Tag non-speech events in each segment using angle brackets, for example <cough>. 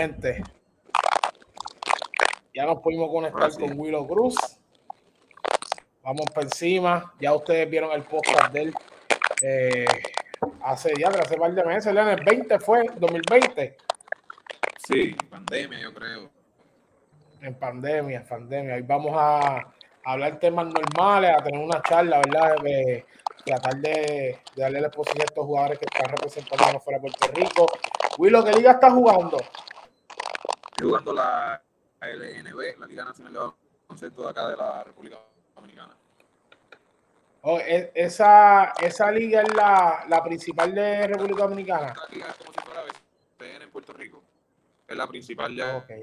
gente. Ya nos pudimos conectar con Willow Cruz. Vamos por encima. Ya ustedes vieron el podcast de él eh, hace ya, hace un par de meses. En el 20 fue, 2020. Sí, pandemia, yo creo. En pandemia, pandemia. Hoy vamos a, hablar temas normales, a tener una charla, ¿verdad? De, tratar de, darle la exposición a estos jugadores que están representando fuera de Puerto Rico. Willow, ¿qué liga está jugando? Estoy jugando la LNB, la Liga Nacional de Baloncesto de acá de la República Dominicana. Oh, e, esa, esa liga es la, la principal de República Dominicana. La liga es como si fuera BCN en Puerto Rico. Es la principal ya. Okay,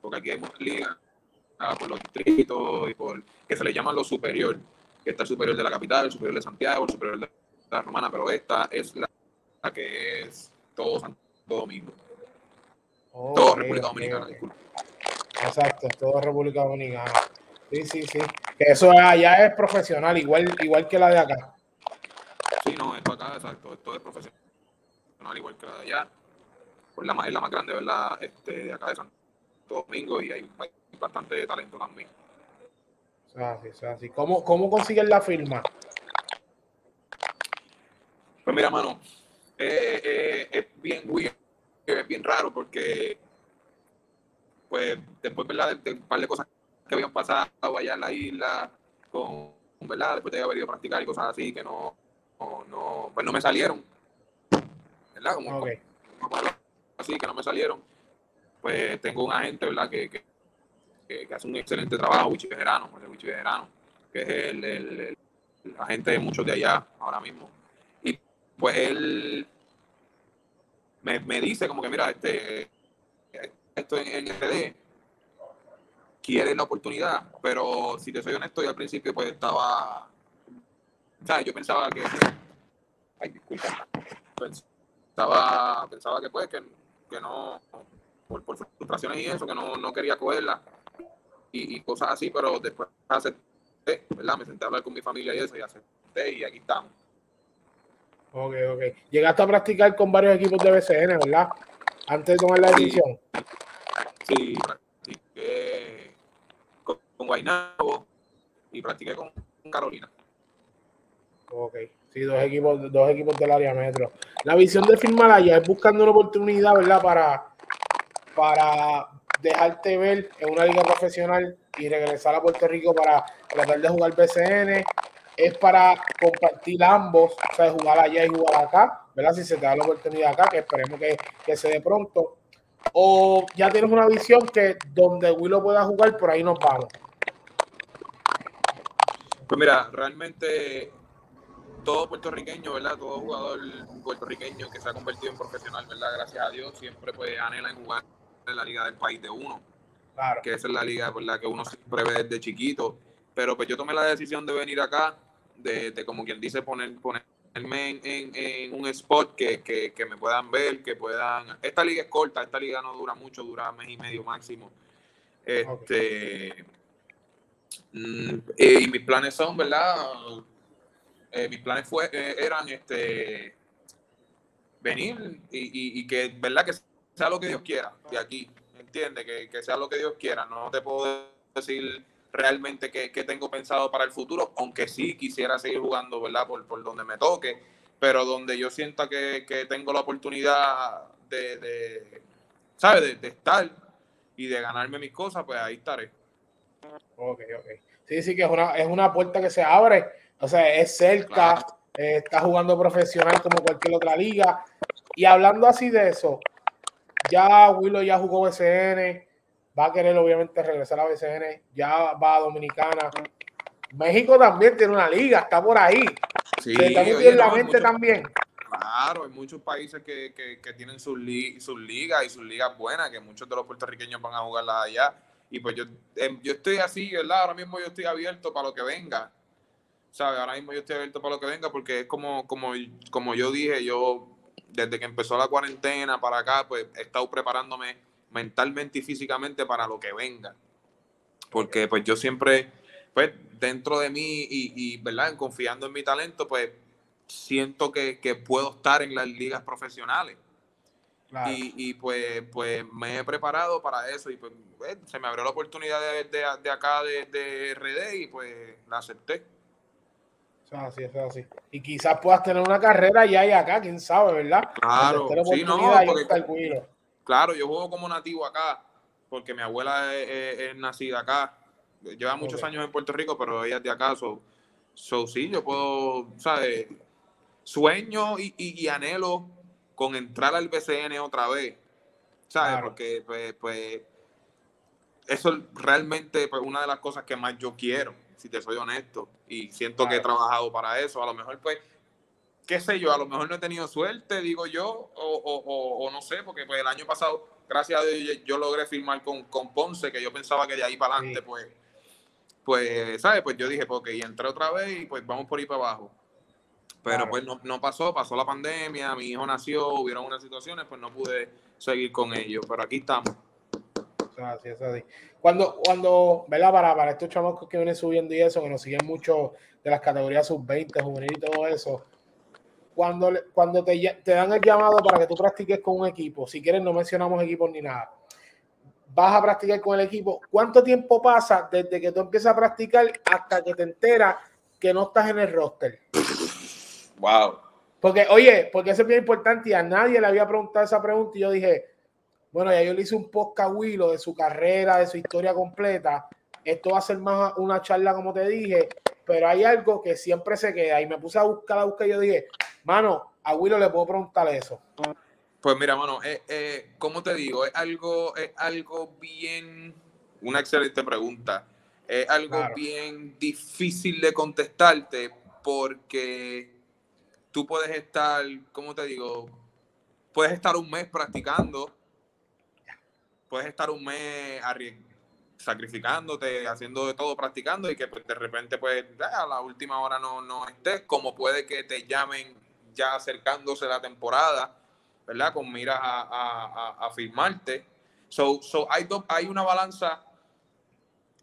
porque aquí hay muchas ligas ah, por los distritos y por que se le llaman lo superior, que está el superior de la capital, el superior de Santiago, el superior de la Romana, pero esta es la, que es todo Santo Domingo. Todo República Dominicana, disculpe. Exacto, todo República Dominicana. Sí, sí, sí. Que eso allá es profesional, igual, igual que la de acá. Sí, no, esto acá, exacto, esto es profesional, igual que la de allá. Pues la, es la más grande, ¿verdad? Este, de acá de Santo Domingo y hay, bastante talento también. Así, así. ¿Cómo, ¿Cómo consiguen la firma? Pues mira, mano, eh, eh, es bien weird, es bien raro porque, pues, después, ¿verdad? De, un par de cosas que habían pasado allá en la isla, con, ¿verdad? Después de haber ido a practicar y cosas así que no, no, pues no me salieron. ¿Verdad? Como, así que no me salieron pues tengo un agente, ¿verdad? Que, que, que, hace un excelente trabajo, Wichi Verano, Verano, que es el, el, agente de muchos de allá ahora mismo. Y pues él me, dice como que, mira, este, esto en, en RD quiere la oportunidad, pero si te soy honesto, yo al principio pues estaba, ¿sabes? Yo pensaba que, ay, disculpa, pensaba, pensaba que pues que, que no, por, por frustraciones y eso, que no, no quería cogerla y, y, cosas así, pero después acepté, ¿verdad? Me senté a hablar con mi familia y eso y acepté y aquí estamos. Ok, ok. Llegaste a practicar con varios equipos de BCN, ¿verdad? Antes de tomar la decisión. Sí, practiqué con, con Guaynabo y practiqué con Carolina. Ok, sí, dos equipos, dos equipos del área metro. La visión de firmar allá es buscando una oportunidad, ¿verdad? Para para dejarte ver en una liga profesional y regresar a Puerto Rico para tratar de jugar BCN, es para compartir ambos, o sea, jugar allá y jugar acá, ¿verdad? Si se te da la oportunidad acá, que esperemos que, que se dé pronto. O ya tienes una visión que donde Willow pueda jugar, por ahí nos vamos. Pues mira, realmente todo puertorriqueño, ¿verdad? Todo jugador puertorriqueño que se ha convertido en profesional, ¿verdad? Gracias a Dios, siempre puede anhela en jugar en la liga del país de uno. Claro. Que esa es la liga por la que uno siempre ve desde chiquito. Pero pues yo tomé la decisión de venir acá, de, como quien dice, poner, ponerme en, un spot que, que, me puedan ver, que puedan... Esta liga es corta, esta liga no dura mucho, dura mes y medio máximo. Este... Mm, eh, y mis planes son, ¿verdad? Eh, mis planes fue, eh, eran este venir y, y, que, ¿verdad? Que sea lo que Dios quiera de aquí, entiende que, que, sea lo que Dios quiera. No te puedo decir realmente qué, tengo pensado para el futuro, aunque sí quisiera seguir jugando, ¿verdad? Por, por donde me toque, pero donde yo sienta que, tengo la oportunidad de, de ¿sabes? De, estar y de ganarme mis cosas, pues ahí estaré. Ok, ok. Sí, sí, que es una, es una puerta que se abre, o sea, es cerca, eh, está jugando profesional como cualquier otra liga. Y hablando así de eso, ya Willow ya jugó BCN, va a querer obviamente regresar a BCN, ya va a Dominicana. México también tiene una liga, está por ahí. Sí, tiene la mente también. Claro, hay muchos países que, tienen sus, sus ligas y sus ligas buenas, que muchos de los puertorriqueños van a jugarlas allá. Y pues yo, em, yo estoy así, ¿verdad? Ahora mismo yo estoy abierto para lo que venga. ¿Sabes? Ahora mismo yo estoy abierto para lo que venga porque es como, como, como yo dije, yo desde que empezó la cuarentena para acá, pues he estado preparándome mentalmente y físicamente para lo que venga. Porque pues yo siempre, pues dentro de mí y, y ¿verdad? Confiando en mi talento, pues siento que, puedo estar en las ligas profesionales. Y, pues, pues me he preparado para eso y pues eh, se me abrió la oportunidad de, de, acá de, de, RD y pues la acepté. Eso es así, eso es así. Y quizás puedas tener una carrera ya y acá, quién sabe, ¿verdad? Claro, sí, no, claro, yo juego como nativo acá, porque mi abuela es, nacida acá. Lleva muchos años en Puerto Rico, pero ella es de acá, so, so sí, yo puedo, ¿sabes? Sueño y, y anhelo con entrar al BCN otra vez, ¿sabes? Porque, pues, pues, eso es realmente pues, una de las cosas que más yo quiero, si te soy honesto, y siento que he trabajado para eso. A lo mejor, pues, qué sé yo, a lo mejor no he tenido suerte, digo yo, o, no sé, porque pues el año pasado, gracias a Dios, yo logré firmar con, con Ponce, que yo pensaba que de ahí para adelante, pues, pues, ¿sabes? Pues yo dije, porque y entré otra vez y pues vamos por ahí para abajo. Pero pues no, pasó, pasó la pandemia, mi hijo nació, hubieron unas situaciones, pues no pude seguir con ellos, pero aquí estamos. Así, es así. Cuando, cuando, ¿verdad? Para, para estos chamacos que vienen subiendo y eso, que nos siguen mucho de las categorías sub-20, juvenil y todo eso, cuando, cuando te, te, dan el llamado para que tú practiques con un equipo, si quieres no mencionamos equipos ni nada, vas a practicar con el equipo, ¿cuánto tiempo pasa desde que tú empiezas a practicar hasta que te enteras que no estás en el roster? <laughs> Wow. Porque, oye, porque eso es bien importante y a nadie le había preguntado esa pregunta y yo dije, bueno, ya yo le hice un podcast a Willow de su carrera, de su historia completa. Esto va a ser más una charla, como te dije, pero hay algo que siempre se queda y me puse a buscar, a buscar y yo dije, mano, a Willow le puedo preguntar eso. Pues mira, mano, eh, eh, como te digo, es algo, es algo bien, una excelente pregunta. Es algo bien difícil de contestarte porque tú puedes estar, ¿cómo te digo? Puedes estar un mes practicando, puedes estar un mes sacrificándote, haciendo de todo, practicando y que pues, de repente pues a la última hora no, no estés, como puede que te llamen ya acercándose la temporada, ¿verdad? Con miras a, a, firmarte. So, so hay, hay una balanza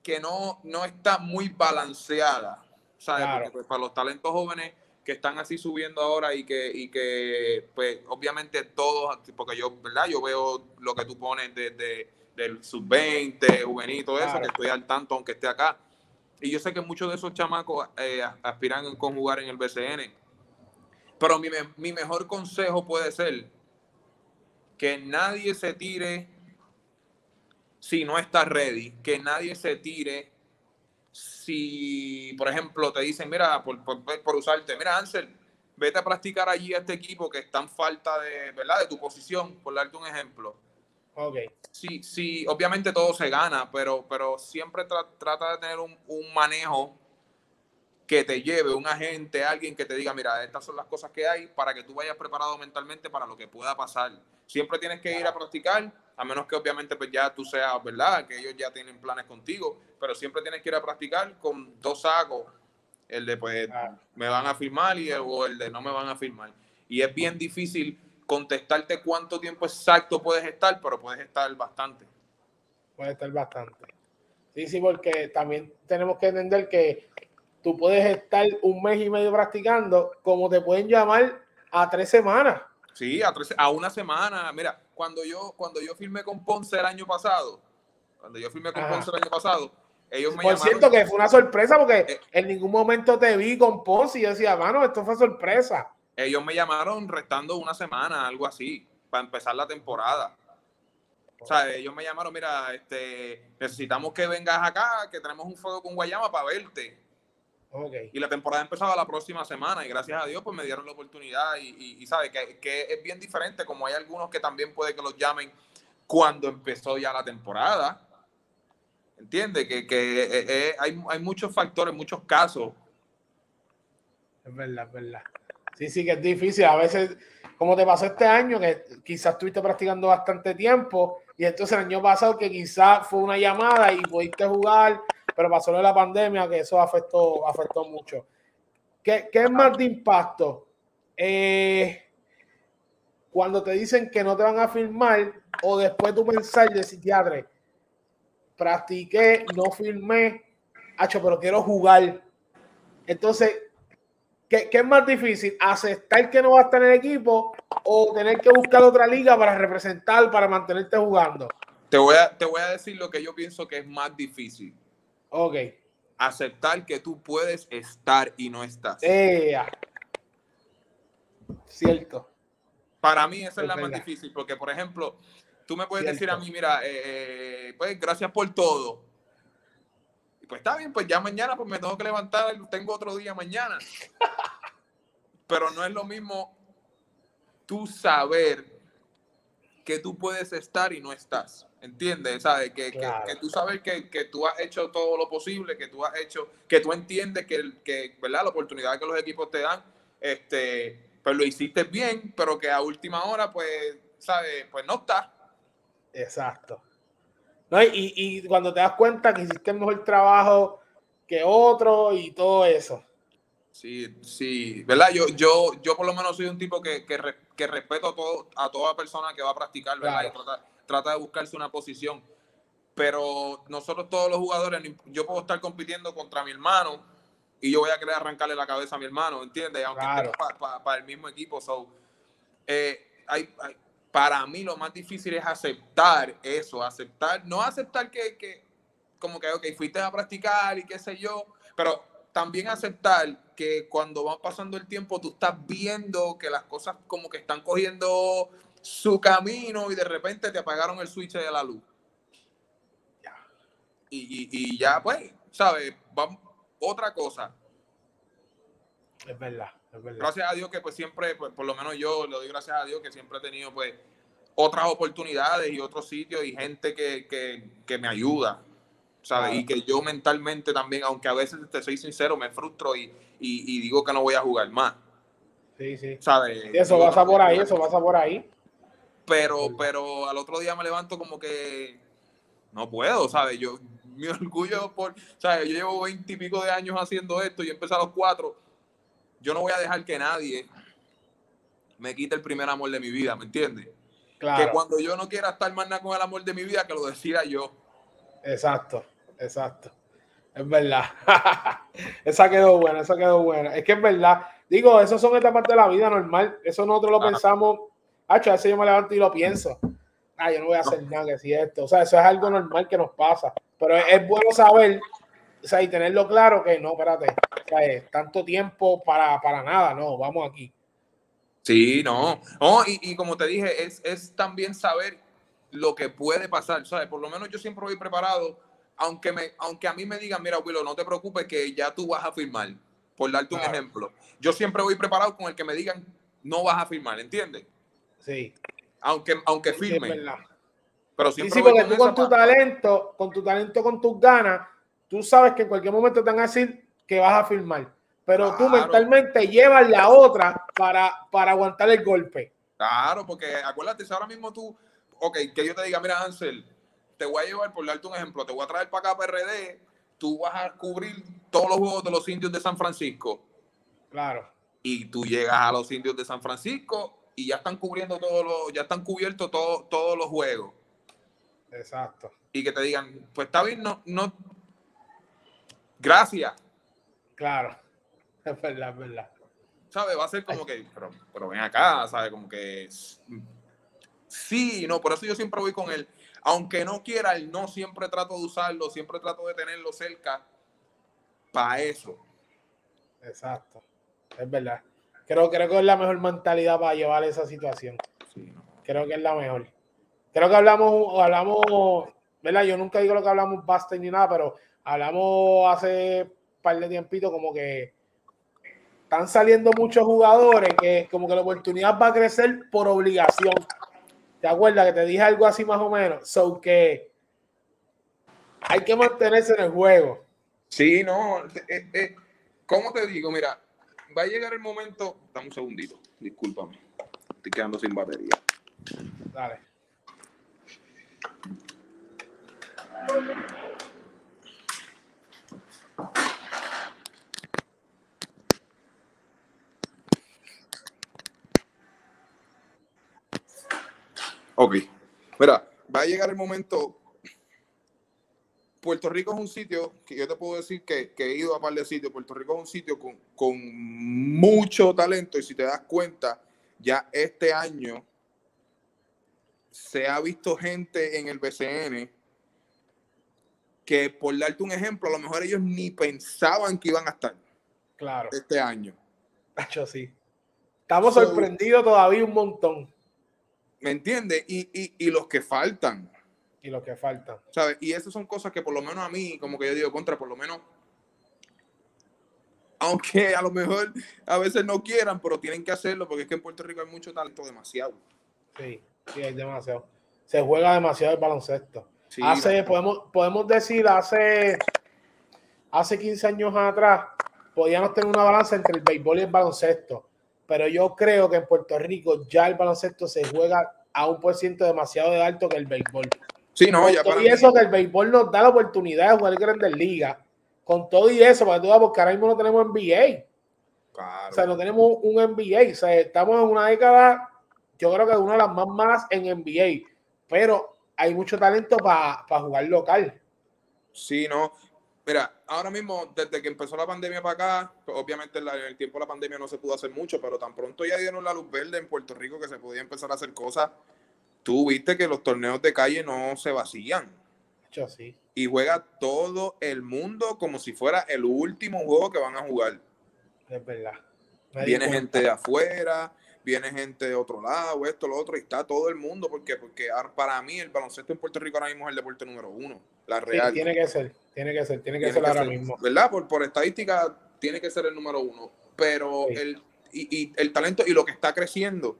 que no, no está muy balanceada, ¿sabes? Porque pues, para los talentos jóvenes que están así subiendo ahora y que, y que pues obviamente todos, porque yo, ¿verdad? Yo veo lo que tú pones desde del sub-20, juvenil, todo eso, que estoy al tanto aunque esté acá. Y yo sé que muchos de esos chamacos eh, aspiran con jugar en el BCN. Pero mi, mi mejor consejo puede ser que nadie se tire si no está ready, que nadie se tire si, por ejemplo, te dicen, mira, por, por, usarte, mira, Ansel, vete a practicar allí a este equipo que está en falta de, ¿verdad? De tu posición, por darte un ejemplo. Ok. Sí, sí, obviamente todo se gana, pero, pero siempre trata de tener un, un, manejo que te lleve, un agente, alguien que te diga, mira, estas son las cosas que hay para que tú vayas preparado mentalmente para lo que pueda pasar. Siempre tienes que ir a practicar, a menos que obviamente pues ya tú seas, ¿verdad? Que ellos ya tienen planes contigo, pero siempre tienes que ir a practicar con dos sacos, el de pues me van a firmar y el, o el de no me van a firmar. Y es bien difícil contestarte cuánto tiempo exacto puedes estar, pero puedes estar bastante. Puedes estar bastante. Sí, sí, porque también tenemos que entender que tú puedes estar un mes y medio practicando, como te pueden llamar a tres semanas. Sí, a, tres, a una semana. Mira, cuando yo, cuando yo firmé con Ponce el año pasado, cuando yo firmé con Ponce el año pasado, ellos me Por cierto, que fue una sorpresa porque eh, en ningún momento te vi con Ponce y yo decía, mano, esto fue sorpresa. Ellos me llamaron restando una semana, algo así, para empezar la temporada. O sea, ellos me llamaron, mira, este, necesitamos que vengas acá, que tenemos un fuego con Guayama para verte. Y la temporada empezaba la próxima semana y gracias a Dios pues me dieron la oportunidad y, y, sabe que, que, es bien diferente como hay algunos que también puede que los llamen cuando empezó ya la temporada. ¿Entiendes? Que, que eh, eh, hay, hay, muchos factores, muchos casos. Es verdad, es verdad. Sí, sí, que es difícil. A veces, como te pasó este año, que quizás estuviste practicando bastante tiempo y entonces el año pasado que quizás fue una llamada y pudiste jugar pero pasó la pandemia que eso afectó, afectó mucho. ¿Qué, qué es más de impacto? Eh, cuando te dicen que no te van a firmar o después tú pensar de psiquiatra, practiqué, no firmé, hacho, pero quiero jugar. Entonces, ¿qué, ¿qué, es más difícil? ¿Aceptar que no va a estar en el equipo o tener que buscar otra liga para representar, para mantenerte jugando? Te voy a, te voy a decir lo que yo pienso que es más difícil. Ok. Aceptar que tú puedes estar y no estás. Eh, Cierto. Para mí esa es, la más difícil, porque por ejemplo, tú me puedes decir a mí, mira, eh, eh, pues gracias por todo. Y pues está bien, pues ya mañana pues me tengo que levantar, tengo otro día mañana. <laughs> Pero no es lo mismo tú saber que tú puedes estar y no estás. ¿Entiendes? ¿Sabes? Que, que, tú sabes que, que, tú has hecho todo lo posible, que tú has hecho, que tú entiendes que, que ¿verdad? la oportunidad que los equipos te dan, este, pues lo hiciste bien, pero que a última hora, pues, ¿sabes? Pues no está. Exacto. No, y, y cuando te das cuenta que hiciste mejor trabajo que otro y todo eso. Sí, sí, ¿verdad? Yo, yo, yo por lo menos soy un tipo que, que, que respeto a, todo, a toda persona que va a practicar, ¿verdad? Y trata, de buscarse una posición. Pero nosotros todos los jugadores, yo puedo estar compitiendo contra mi hermano, y yo voy a querer arrancarle la cabeza a mi hermano, ¿entiendes? Aunque esté para el mismo equipo. So, eh, hay, para mí lo más difícil es aceptar eso, aceptar, no aceptar que, que como que, ok, fuiste a practicar y qué sé yo, pero también aceptar que cuando va pasando el tiempo tú estás viendo que las cosas como que están cogiendo su camino y de repente te apagaron el switch de la luz. Y, y, y ya, pues, ¿sabes? Vamos, otra cosa. Es verdad, es verdad. Gracias a Dios que pues siempre, pues, por lo menos yo le doy gracias a Dios que siempre he tenido pues otras oportunidades y otros sitios y gente que, que, que me ayuda, ¿sabes? Y que yo mentalmente también, aunque a veces te soy sincero, me frustro y, y, y digo que no voy a jugar más. Sí, sí. ¿Sabes? eso pasa por ahí, eso pasa por ahí. Pero, pero al otro día me levanto como que no puedo, ¿sabes? Yo, <laughs> mi orgullo por, ¿sabes? Yo llevo veintipico de años haciendo esto y empecé a los cuatro. Yo no voy a dejar que nadie me quite el primer amor de mi vida, ¿me entiendes? Claro. Que cuando yo no quiera estar más nada con el amor de mi vida, que lo decida yo. Exacto, exacto. Es verdad. <laughs> esa quedó buena, esa quedó buena. Es que es verdad. Digo, eso son etapas de la vida normal. Eso nosotros lo pensamos. Hacho, a veces yo me levanto y lo pienso. Ah, yo no voy a hacer nada que si esto. O sea, eso es algo normal que nos pasa. Pero es, bueno saber, o sea, y tenerlo claro que no, espérate, o sea, es tanto tiempo para, para nada, no, vamos aquí. Sí, no. no y, y, como te dije, es, es también saber lo que puede pasar, ¿sabes? Por lo menos yo siempre voy preparado, aunque, me, aunque a mí me digan, mira, Willow, no te preocupes que ya tú vas a firmar, por darte un ejemplo. Yo siempre voy preparado con el que me digan, no vas a firmar, ¿entiendes? Sí. Aunque, aunque firme. Sí, pero siempre sí, porque tú con tu talento, con tu talento, con tus ganas, tú sabes que en cualquier momento te van a decir que vas a firmar. Pero claro. tú mentalmente llevas la otra para, para aguantar el golpe. Claro, porque acuérdate, si ahora mismo tú, ok, que yo te diga, mira, Ansel, te voy a llevar, por darte un ejemplo, te voy a traer para acá PRD, tú vas a cubrir todos los juegos de los indios de San Francisco. Claro. Y tú llegas a los indios de San Francisco y ya están cubriendo todos los, ya están cubiertos todo, todos los juegos. Exacto. Y que te digan, pues está bien, no, no. Gracias. Claro. <laughs> Es verdad, es verdad. ¿Sabes? Va a ser como que, pero, pero ven acá, ¿sabes? Como que sí, no, por eso yo siempre voy con él. Aunque no quiera, él no siempre trato de usarlo, siempre trato de tenerlo cerca para eso. Exacto. Es verdad. Creo, creo que es la mejor mentalidad para llevar esa situación. Sí, no. Creo que es la mejor. Creo que hablamos, hablamos, ¿verdad? Yo nunca digo lo que hablamos basta ni nada, pero hablamos hace un par de tiempito como que están saliendo muchos jugadores que como que la oportunidad va a crecer por obligación. ¿Te acuerdas que te dije algo así más o menos? So que hay que mantenerse en el juego. Sí, no. Eh, eh, ¿Cómo te digo? Mira, va a llegar el momento. Dame un segundito, discúlpame. Estoy quedando sin batería. Dale. Ok. Mira, va a llegar el momento Puerto Rico es un sitio que yo te puedo decir que, he ido a par de sitios. Puerto Rico es un sitio con, con mucho talento y si te das cuenta, ya este año se ha visto gente en el BCN que, por darte un ejemplo, a lo mejor ellos ni pensaban que iban a estar. Claro. Este año. Hecho sí. Estamos sorprendidos todavía un montón. ¿Me entiendes? Y, y, y, los que faltan. Y los que faltan. ¿Sabes? Y esas son cosas que por lo menos a mí, como que yo digo, contra, por lo menos aunque a lo mejor a veces no quieran, pero tienen que hacerlo porque es que en Puerto Rico hay mucho talento, demasiado. Sí, sí, hay demasiado. Se juega demasiado el baloncesto. hace, podemos, podemos decir, hace, hace 15 años atrás, podíamos tener una balanza entre el béisbol y el baloncesto, pero yo creo que en Puerto Rico ya el baloncesto se juega a un por ciento demasiado de alto que el béisbol. Sí, no, ya para y eso que el béisbol nos da la oportunidad de jugar grandes ligas con todo y eso, para tú porque ahora mismo no tenemos NBA. O sea, no tenemos un NBA. O sea, estamos en una década, yo creo que una de las más malas en NBA. Pero hay mucho talento para jugar local. Sí, no. Mira, ahora mismo, desde que empezó la pandemia para acá, pues, obviamente en, el tiempo de la pandemia no se pudo hacer mucho, pero tan pronto ya dieron la luz verde en Puerto Rico que se podía empezar a hacer cosas. Tú viste que los torneos de calle no se vacían. Yo sí y juega todo el mundo como si fuera el último juego que van a jugar. Es verdad. viene gente de afuera, viene gente de otro lado, esto, lo otro, y está todo el mundo. ¿Por qué? Porque para mí el baloncesto en Puerto Rico ahora mismo es el deporte número uno, la real. tiene que ser, tiene que ser, tiene que ser ahora mismo. ¿Verdad? Por, por estadística tiene que ser el número uno. Pero el, y, y el talento y lo que está creciendo,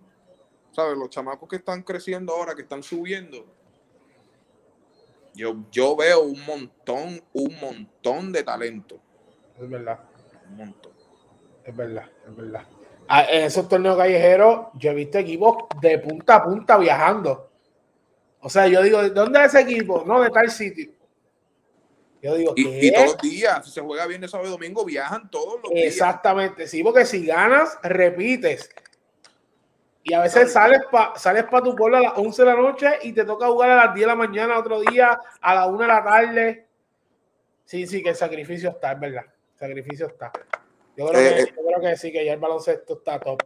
¿sabes? Los chamacos que están creciendo ahora, que están subiendo, yo, yo veo un montón, un montón de talento. Es verdad. Un montón. Es verdad, es verdad. Ah, en esos torneos callejeros, yo he visto equipos de punta a punta viajando. O sea, yo digo, ¿dónde es ese equipo? No, de tal sitio. Yo digo, y, y, todos los días, si se juega bien sábado y domingo, viajan todos los días. Exactamente, sí, porque si ganas, repites. Y a veces sales para sales pa tu pueblo a las 11 de la noche y te toca jugar a las 10 de la mañana otro día, a las 1 de la tarde. Sí, sí, que el sacrificio está, es verdad. El sacrificio está. Yo creo, que, eh, yo creo que sí, que ya el baloncesto está top.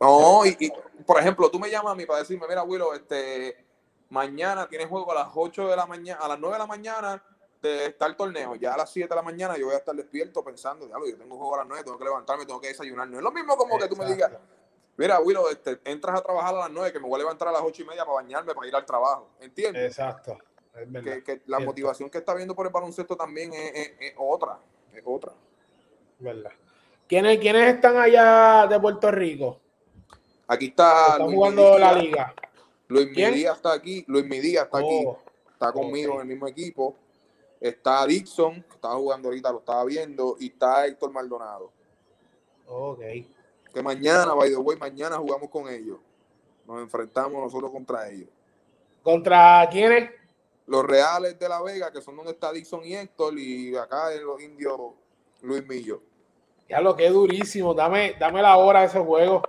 No, y, por ejemplo, tú me llamas a mí para decirme, mira, Willow, este, mañana tienes juego a las 8 de la mañana, a las 9 de la mañana de, está el torneo. Ya a las 7 de la mañana yo voy a estar despierto pensando, diablo, yo tengo juego a las 9, tengo que levantarme, tengo que desayunar. No es lo mismo como que tú me digas, Mira, Willow, este, entras a trabajar a las 9, que me voy a levantar a las 8 y media para bañarme, para ir al trabajo. ¿Entiendes? Exacto. que, la motivación que está viendo por el baloncesto también es, otra. Es otra. ¿Verdad? ¿Quiénes, ¿Quiénes están allá de Puerto Rico? Aquí está. Están jugando la liga. Luis Midía está aquí. Luis Midía está aquí. Oh, está conmigo en el mismo equipo. Está Dixon, que estaba jugando ahorita, lo estaba viendo. Y está Héctor Maldonado. Ok que mañana, by the way, mañana jugamos con ellos. Nos enfrentamos nosotros contra ellos. ¿Contra quiénes? Los Reales de La Vega, que son donde está Dixon y Héctor, y acá en los indios Luis Millo. Ya lo que es durísimo. Dame, dame la hora de ese juego.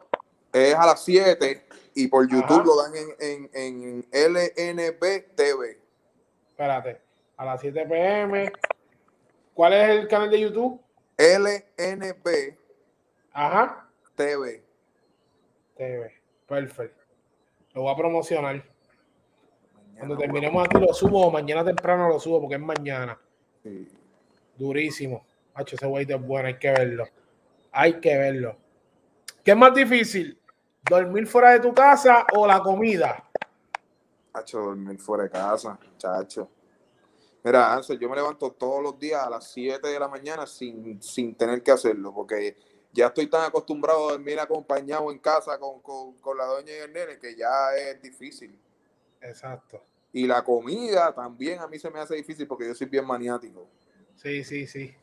Es a las 7 y por YouTube lo dan en, en, en LNB TV. Espérate, a las 7 pm. ¿Cuál es el canal de YouTube? LNB. Ajá. TV. TV. Perfecto. Lo voy a promocionar. Cuando terminemos aquí lo subo, mañana temprano lo subo porque es mañana. Durísimo. Hacho, ese güey es bueno, hay que verlo. Hay que verlo. ¿Qué es más difícil? ¿Dormir fuera de tu casa o la comida? Hacho, dormir fuera de casa, chacho. Mira, yo me levanto todos los días a las 7 de la mañana sin, sin tener que hacerlo, porque ya estoy tan acostumbrado a dormir acompañado en casa con, la doña y el nene que ya es difícil. Exacto. Y la comida también a mí se me hace difícil porque yo soy bien maniático. Sí, sí, sí.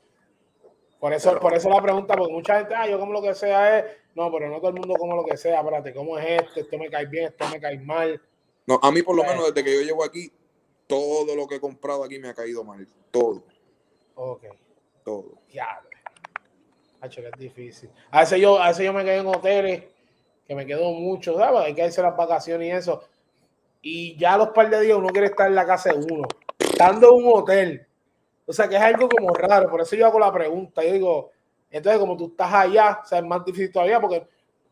Por eso, por eso la pregunta, porque mucha gente, ah, yo como lo que sea es, no, pero no todo el mundo como lo que sea, espérate, ¿cómo es esto? Esto me cae bien, esto me cae mal. No, a mí por lo pues menos desde que yo llego aquí, todo lo que he comprado aquí me ha caído mal. Todo. Ok. Todo. Ya, que es difícil. A veces, yo, a yo me quedé en hoteles, que me quedo mucho, ¿sabes? Hay que hacer las vacaciones y eso. Y ya a los par de días uno quiere estar en la casa de uno. Estando en un hotel, O sea, que es algo como raro, por eso yo hago la pregunta. Yo digo, entonces como tú estás allá, o sea, es más difícil todavía porque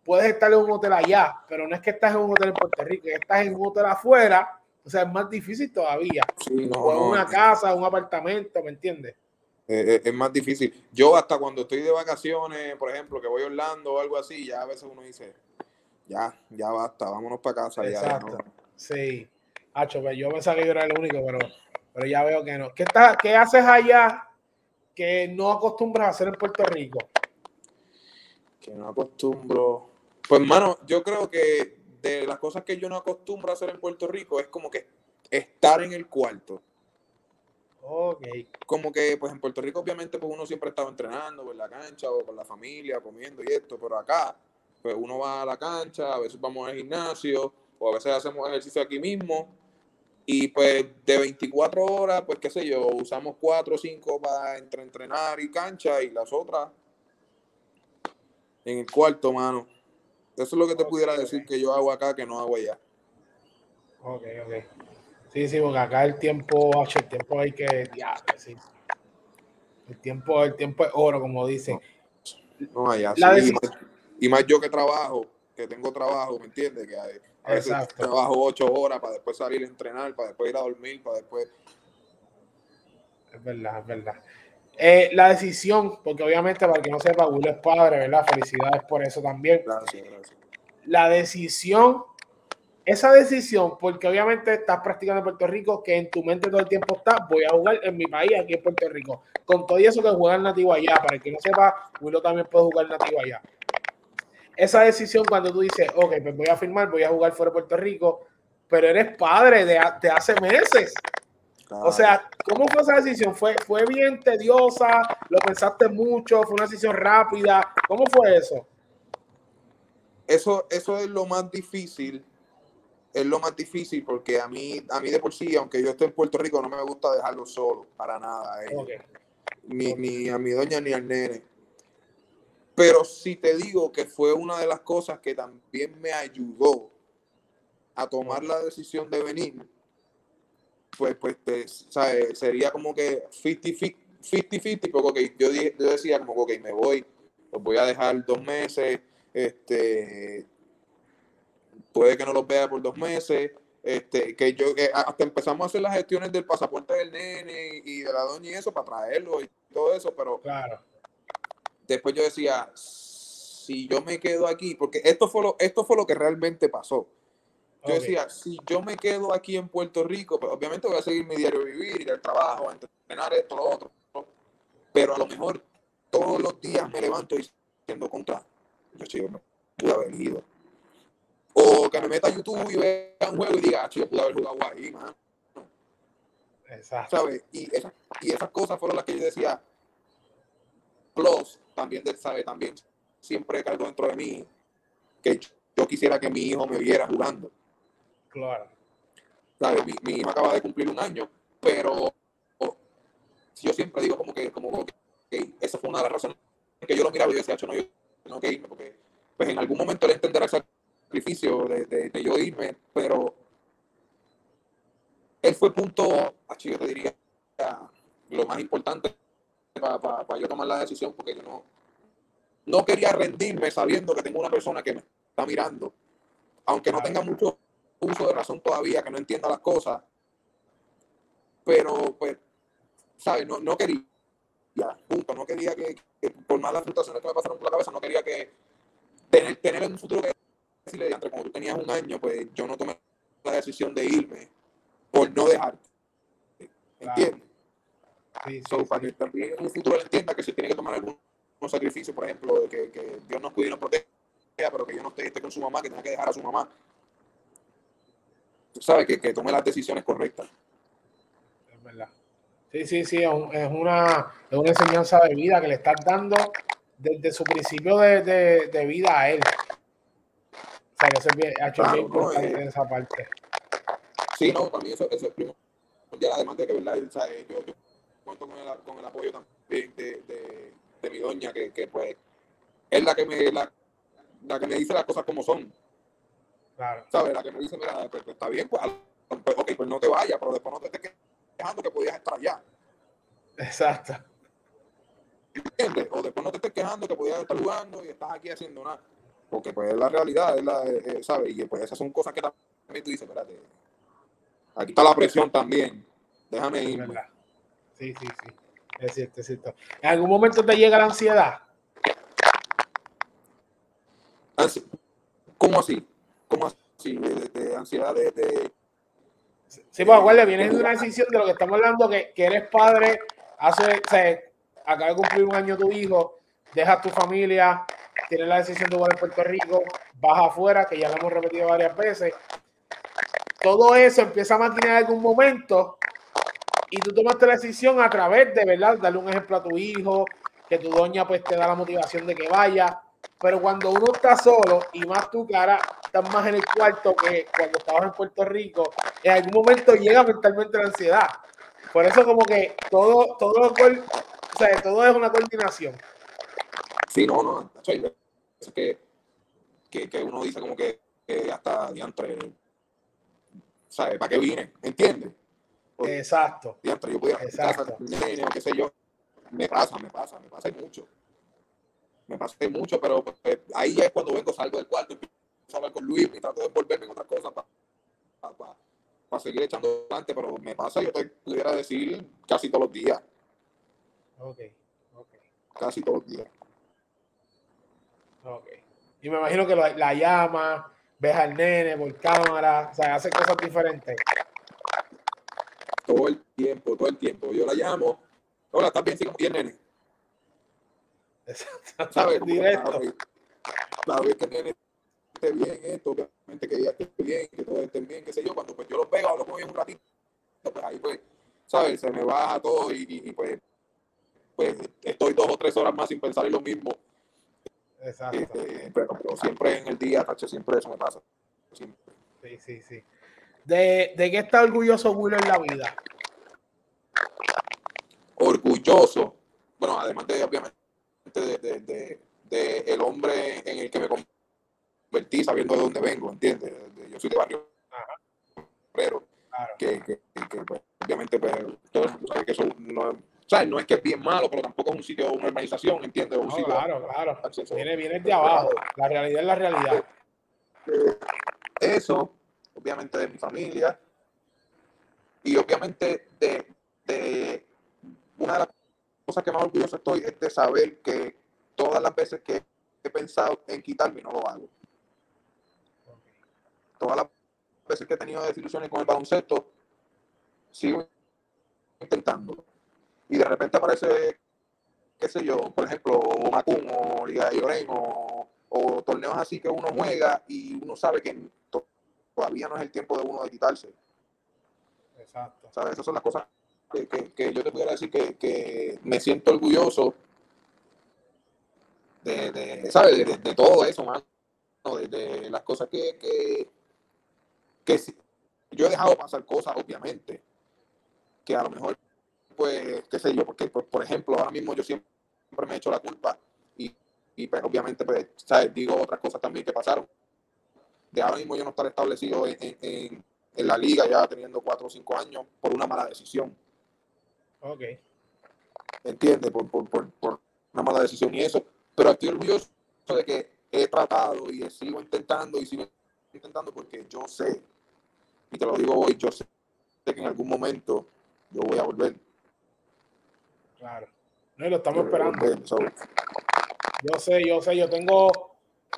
puedes estar en un hotel allá, pero no es que estás en un hotel en Puerto Rico, estás en un hotel afuera, o sea, es más difícil todavía. o en una casa, un apartamento, ¿me entiendes? Eh, es más difícil. Yo hasta cuando estoy de vacaciones, por ejemplo, que voy a Orlando o algo así, ya a veces uno dice, ya, ya basta, vámonos para casa. Exacto. Sí. Hacho, pues yo pensaba que yo era el único, pero, pero ya veo que no. ¿Qué, está, ¿Qué haces allá que no acostumbras a hacer en Puerto Rico? Que no acostumbro. Pues, hermano, yo creo que de las cosas que yo no acostumbro a hacer en Puerto Rico es como que estar en el cuarto. Ok. Como que, pues en Puerto Rico, obviamente, pues uno siempre estaba entrenando en la cancha o con la familia, comiendo y esto, pero acá, pues uno va a la cancha, a veces vamos al gimnasio, o a veces hacemos ejercicio aquí mismo, y pues de 24 horas, pues qué sé yo, usamos 4 o 5 para entre entrenar y cancha, y las otras en el cuarto, mano. Eso es lo que te pudiera decir que yo hago acá que no hago allá. Ok, ok. Sí, sí, porque acá el tiempo, el tiempo hay que, ya, sí. El tiempo, el tiempo es oro, como dicen. No, allá sí. Y más yo que trabajo, que tengo trabajo, ¿me entiendes? Que a veces trabajo ocho horas para después salir a entrenar, para después ir a dormir, para después. Es verdad, es verdad. Eh, la decisión, porque obviamente para que no sepa, Will es padre, ¿verdad? Felicidades por eso también. Gracias, gracias. La decisión esa decisión, porque obviamente estás practicando en Puerto Rico, que en tu mente todo el tiempo está, voy a jugar en mi país, aquí en Puerto Rico. Con todo eso que juegan nativo allá, para el que no sepa, Willow también puede jugar nativo allá. Esa decisión cuando tú dices, ok, pues voy a firmar, voy a jugar fuera de Puerto Rico, pero eres padre de, hace meses. O sea, ¿cómo fue esa decisión? ¿Fue, ¿Fue bien tediosa? ¿Lo pensaste mucho? ¿Fue una decisión rápida? ¿Cómo fue eso? Eso, eso es lo más difícil es lo más difícil porque a mí, a mí de por sí, aunque yo esté en Puerto Rico, no me gusta dejarlo solo, para nada. Eh. Ni, a mi doña ni al nene. Pero si te digo que fue una de las cosas que también me ayudó a tomar la decisión de venir, pues, pues sería como que 50-50, porque yo, yo decía como que me voy, pues voy a dejar dos meses, este, puede que no los vea por dos meses, este, que yo hasta empezamos a hacer las gestiones del pasaporte del nene y de la doña y eso para traerlo y todo eso, pero claro. después yo decía, si yo me quedo aquí, porque esto fue lo, esto fue lo que realmente pasó. Yo decía, si yo me quedo aquí en Puerto Rico, pues obviamente voy a seguir mi diario vivir, ir al trabajo, a entrenar esto, lo otro, pero a lo mejor todos los días me levanto diciendo contra, yo sí, no pude haber ido o que me meta a YouTube y vea un juego y diga, yo pude haber jugado ahí, man. Exacto. ¿Sabes? Y, esas, y esas cosas fueron las que yo decía. Plus, también, ¿sabe? También siempre cargo dentro de mí que yo quisiera que mi hijo me viera jugando. Claro. ¿Sabes? Mi, mi hijo acaba de cumplir un año, pero yo siempre digo como que, como que esa fue una de las razones que yo lo miraba y decía, yo no, yo no que irme, porque pues en algún momento él entenderá exactamente sacrificio de, de, yo irme, pero él fue punto, yo te diría, lo más importante para yo tomar la decisión, porque yo no, no quería rendirme sabiendo que tengo una persona que me está mirando, aunque no tenga mucho uso de razón todavía, que no entienda las cosas, pero pues, ¿sabes? No, no quería, punto, no quería que, por más las frustraciones que me pasaron por la cabeza, no quería que tener, tener en un futuro que decirle, como tú tenías un año, pues yo no tomé la decisión de irme por no dejar. ¿Entiendes? Sí, para que también en un futuro entienda que se tiene que tomar algún sacrificio, por ejemplo, de que, que, Dios nos cuide y nos proteja, pero que yo no esté, esté, con su mamá, que tenga que dejar a su mamá. Tú sabes que, que tome las decisiones correctas. Es verdad. Sí, sí, sí, es una, es una enseñanza de vida que le estás dando desde su principio de, de, de vida a él sea, que eso es bien, hecho bien importante en esa parte. Sí, no, para mí eso, eso es primordial, además de que, ¿verdad? ¿sabes? Yo, yo cuento con el, con el apoyo también de, de, de, mi doña, que, que pues es la que me la, la, que me dice las cosas como son. Claro. ¿Sabes? La que me dice, mira, pues, pues está bien, pues, pues, ok, pues no te vayas, pero después no te estés quejando que podías estar allá. Exacto. O después no te estés quejando que podías estar jugando y estás aquí haciendo nada. Porque pues es la realidad, es la, eh, eh, ¿sabes? Y pues esas son cosas que también tú dices, espérate, aquí está la presión también, déjame ir. Sí, sí, sí, es cierto, es cierto. ¿En algún momento te llega la ansiedad? ¿Cómo así? ¿Cómo así? De, ansiedad de, Sí, pues acuérdate, vienes de una decisión de lo que estamos hablando, que, que eres padre, hace, o sea, acaba de cumplir un año tu hijo, dejas tu familia, tienes la decisión de jugar en Puerto Rico, vas afuera, que ya lo hemos repetido varias veces. Todo eso empieza a maquinar en algún momento y tú tomaste la decisión a través de, ¿verdad? Darle un ejemplo a tu hijo, que tu doña pues te da la motivación de que vaya. Pero cuando uno está solo y más tu cara, estás más en el cuarto que cuando estabas en Puerto Rico, en algún momento llega mentalmente la ansiedad. Por eso como que todo, todo, o sea, todo es una coordinación. Sí, no, no, que, que, que uno dice como que, hasta diantre, ¿sabes? ¿Para qué vine? ¿Entiendes? Exacto. Diantre, yo voy a Exacto. qué sé yo. Me pasa, me pasa, me pasa mucho. Me pasa mucho, pero pues, ahí es cuando vengo, salgo del cuarto, empiezo a hablar con Luis y trato de envolverme en otras cosas para para seguir echando adelante, pero me pasa, yo te pudiera decir casi todos los días. Ok, ok. Casi todos los días. Ok. Y me imagino que la llama, ves al nene por cámara, o sea, hace cosas diferentes. Todo el tiempo, todo el tiempo. Yo la llamo. Hola, ¿estás bien? Sí, bien, nene. ¿Sabes? <laughs> Directo. Sabes que el nene esté bien, esto, obviamente que ella esté bien, que todo esté bien, qué sé yo. Cuando pues yo lo pego, lo pongo un ratito, pues ahí pues, ¿sabes? Se me baja todo y, pues, pues estoy dos o tres horas más sin pensar en lo mismo Exacto. Este, pero, siempre en el día, tacho, siempre eso me pasa. Sí, sí, sí. ¿De, ¿De, qué está orgulloso Willow en la vida? Orgulloso. Bueno, además de, obviamente, de, de, de, el hombre en el que me convertí, sabiendo de dónde vengo, ¿entiendes? Yo soy de barrio. Pero, que, que, que pues, obviamente, pues, todo, que eso no, no es que es bien malo, pero tampoco es un sitio, una urbanización, ¿entiendes? claro, claro. Viene, viene de abajo. La realidad es la realidad. Eh, eso, obviamente, de mi familia. Y obviamente de, de una de las cosas que más orgulloso estoy es de saber que todas las veces que he pensado en quitarme no lo hago. Todas las veces que he tenido desilusiones con el baloncesto, sigo intentándolo y de repente aparece, qué sé yo, por ejemplo, Macum o Liga de Llorén o, torneos así que uno juega y uno sabe que todavía no es el tiempo de uno de quitarse. Exacto. ¿Sabes? Esas son las cosas que, yo te pudiera decir que, me siento orgulloso de, de ¿sabes? De, todo eso, más de, las cosas que, que, que yo he dejado pasar cosas, obviamente, que a lo mejor pues, qué sé yo, porque, pues, por ejemplo, ahora mismo yo siempre me he hecho la culpa y, y pues, obviamente, pues, ¿sabes? digo otras cosas también que pasaron. De ahora mismo yo no estar establecido en, en, en la liga ya teniendo cuatro o cinco años por una mala decisión. Ok. ¿Entiendes? Por, por, por, por una mala decisión y eso. Pero estoy orgulloso de que he tratado y sigo intentando y sigo intentando porque yo sé, y te lo digo hoy, yo sé que en algún momento yo voy a volver. Claro. No, y lo estamos esperando. Yo sé, yo sé, yo tengo,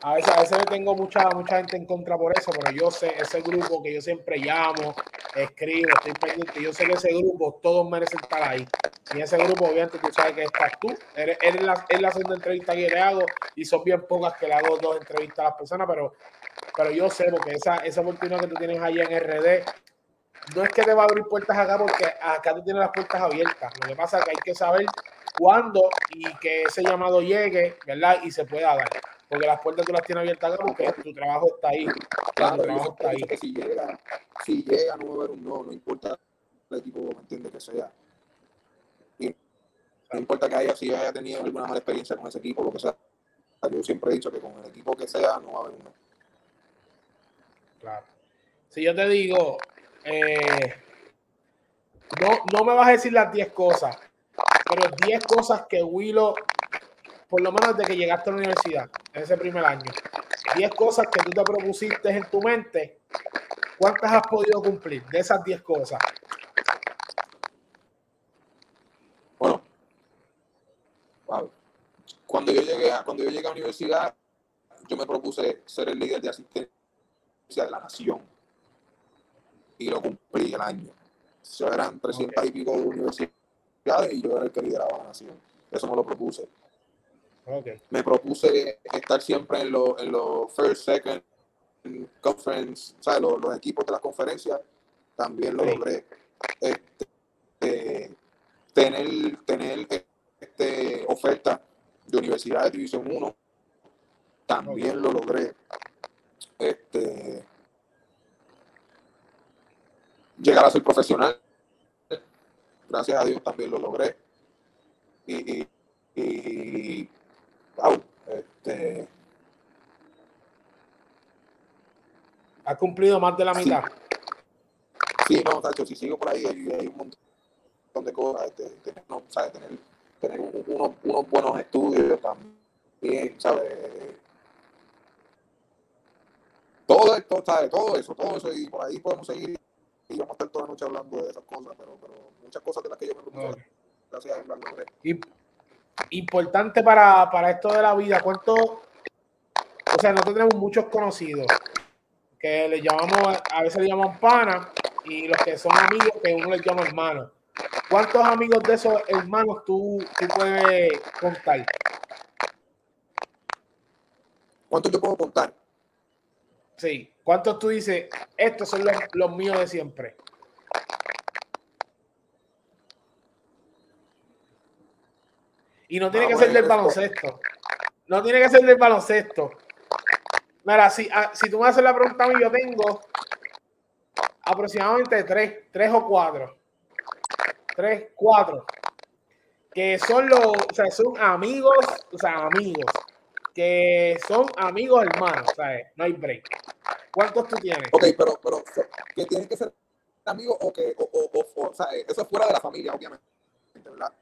a veces, a veces tengo mucha, mucha gente en contra por eso, pero yo sé, ese grupo que yo siempre llamo, escribo, estoy pendiente, yo sé que ese grupo todos merecen estar ahí. Y ese grupo, obviamente, tú sabes que estás tú, eres, la, es la segunda entrevista que le hago y son bien pocas que le hago dos entrevistas a las personas, pero, pero yo sé, porque esa, esa oportunidad que tú tienes ahí en RD, no es que te va a abrir puertas acá porque acá tú tienes las puertas abiertas. Lo que pasa es que hay que saber cuándo y que ese llamado llegue, ¿verdad? Y se pueda dar. Porque las puertas tú las tienes abiertas acá porque tu trabajo está ahí. Claro, tu trabajo está ahí. Que si llega, si llega, no va a haber un no, no importa el equipo, ¿me entiendes? Que sea. No importa que haya, si haya tenido alguna mala experiencia con ese equipo, lo que sea. Yo siempre he dicho que con el equipo que sea, no va a haber un no. Claro. Si yo te digo, eh, no, no me vas a decir las 10 cosas, pero 10 cosas que Willow, por lo menos desde que llegaste a la universidad, en ese primer año, 10 cosas que tú te propusiste en tu mente, ¿cuántas has podido cumplir de esas 10 cosas? Bueno, cuando yo llegué a, cuando yo llegué a la universidad, yo me propuse ser el líder de asistencia de la nación. Y lo cumplí el año. Eso eran 300 y pico de universidades y yo era el que lideraba la nación. Eso me lo propuse. Me propuse estar siempre en los en los first, second conference, o los, los, equipos de las conferencias. También lo logré. Este, eh, tener tener este, oferta de universidad de División 1. También lo logré. Este, llegar a ser profesional. Gracias a Dios también lo logré. Y, y, wow, este, ha cumplido más de la mitad. Sí, no, Tacho, si sigo por ahí, hay, un montón de cosas. Este, no, ¿sabes? Tener, tener unos, unos, buenos estudios también, ¿sabes? Todo esto, ¿sabes? Todo eso, todo eso, y por ahí podemos seguir y vamos a estar toda la noche hablando de esas cosas, pero, pero muchas cosas de las que yo me preocupo. Gracias a Importante para, para esto de la vida, ¿cuánto? O sea, nosotros tenemos muchos conocidos que le llamamos, a veces le llaman pana, y los que son amigos que uno les llama hermano. ¿Cuántos amigos de esos hermanos tú, tú puedes contar? ¿Cuántos te puedo contar? Sí. ¿Cuántos tú dices, estos son los, míos de siempre? Y no tiene ah, que ser del baloncesto. No tiene que ser del baloncesto. Mira, si, ah, si tú me haces la pregunta a mí, yo tengo aproximadamente tres, tres o cuatro. Tres, cuatro. Que son los, o sea, son amigos, o sea, amigos. Que son amigos hermanos, ¿sabes? No hay break. ¿Cuántos tú tienes? Ok, pero, pero que tienen que ser amigos o que, o, o, o, sea, eso es fuera de la familia, obviamente, ¿verdad?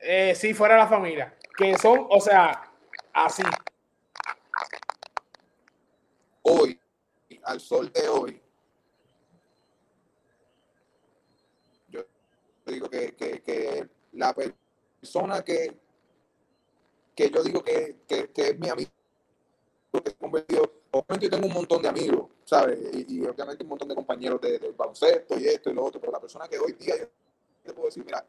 Eh, sí, fuera de la familia. Que son, o sea, así. Hoy, al sol de hoy, yo digo que, que, que la persona que, que yo digo que, que, que es mi amigo, que se convirtió obviamente yo tengo un montón de amigos, ¿sabes? Y, obviamente un montón de compañeros de, baloncesto y esto y lo otro, pero la persona que hoy día yo te puedo decir, mira,